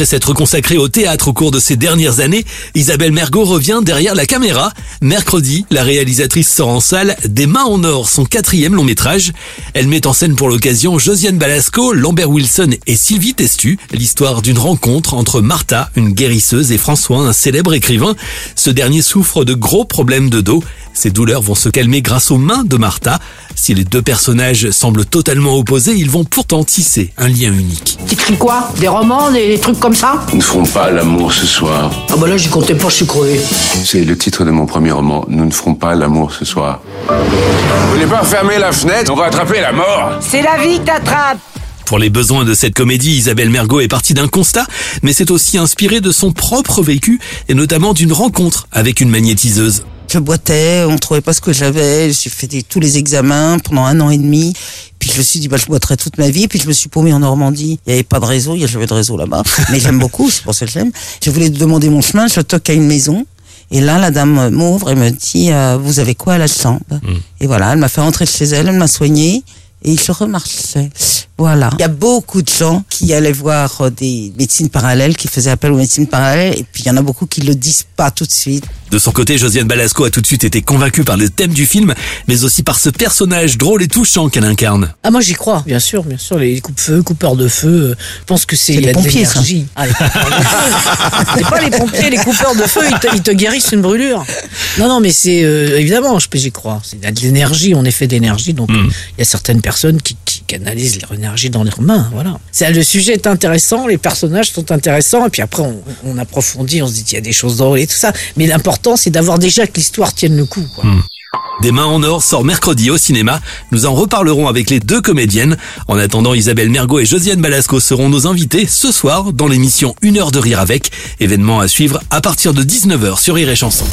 Après s'être consacrée au théâtre au cours de ces dernières années, Isabelle Mergot revient derrière la caméra. Mercredi, la réalisatrice sort en salle Des mains en or, son quatrième long métrage. Elle met en scène pour l'occasion Josiane Balasco, Lambert Wilson et Sylvie Testu, l'histoire d'une rencontre entre Martha, une guérisseuse, et François, un célèbre écrivain. Ce dernier souffre de gros problèmes de dos. Ses douleurs vont se calmer grâce aux mains de Martha. Si les deux personnages semblent totalement opposés, ils vont pourtant tisser un lien unique. T'écris quoi? Des romans, des, des trucs comme ça? Nous ne ferons pas l'amour ce soir. Ah bah là j'y comptais pas, je suis crevé. C'est le titre de mon premier roman. Nous ne ferons pas l'amour ce soir. Vous voulez pas fermer la fenêtre? On va attraper la mort. C'est la vie qui t'attrape Pour les besoins de cette comédie, Isabelle Mergot est partie d'un constat, mais c'est aussi inspiré de son propre vécu et notamment d'une rencontre avec une magnétiseuse. Je boitais, on trouvait pas ce que j'avais, j'ai fait des- tous les examens pendant un an et demi. Puis je me suis dit, bah, je boiterai toute ma vie. Puis je me suis paumé en Normandie. Il n'y avait pas de réseau, il y avait de réseau là-bas. Mais j'aime beaucoup, c'est pour ça que j'aime. Je voulais demander mon chemin, je toque à une maison. Et là, la dame m'ouvre et me dit, euh, vous avez quoi à la chambre? Et voilà, elle m'a fait rentrer chez elle, elle m'a soigné. Et je remarchais. Voilà. Il y a beaucoup de gens qui allaient voir euh, des médecines parallèles, qui faisaient appel aux médecines parallèles. Et puis il y en a beaucoup qui le disent pas tout de suite. De son côté, Josiane Balasco a tout de suite été convaincue par le thème du film, mais aussi par ce personnage drôle et touchant qu'elle incarne. Ah moi j'y crois, bien sûr, bien sûr. Les coupe-feux, coupeurs de feu, euh, je pense que c'est y les pompiers, ça. Ah, les coupeurs de feu. c'est pas les pompiers, les coupeurs de feu, ils te, ils te guérissent une brûlure. Non non, mais c'est euh, évidemment, je j'y crois. C'est il y a de l'énergie, on est fait d'énergie, donc euh, il y a certaines personnes qui, qui canalisent leur énergie dans leurs mains. Voilà. C'est le sujet est intéressant, les personnages sont intéressants, et puis après on, on approfondit, on se dit qu'il y a des choses drôles et tout ça. Mais l'important c'est d'avoir déjà que l'histoire tienne le coup. Quoi. Des mains en or sort mercredi au cinéma. Nous en reparlerons avec les deux comédiennes. En attendant, Isabelle Mergot et Josiane Balasco seront nos invités ce soir dans l'émission Une heure de rire avec. Événement à suivre à partir de 19h sur. Rire et chanson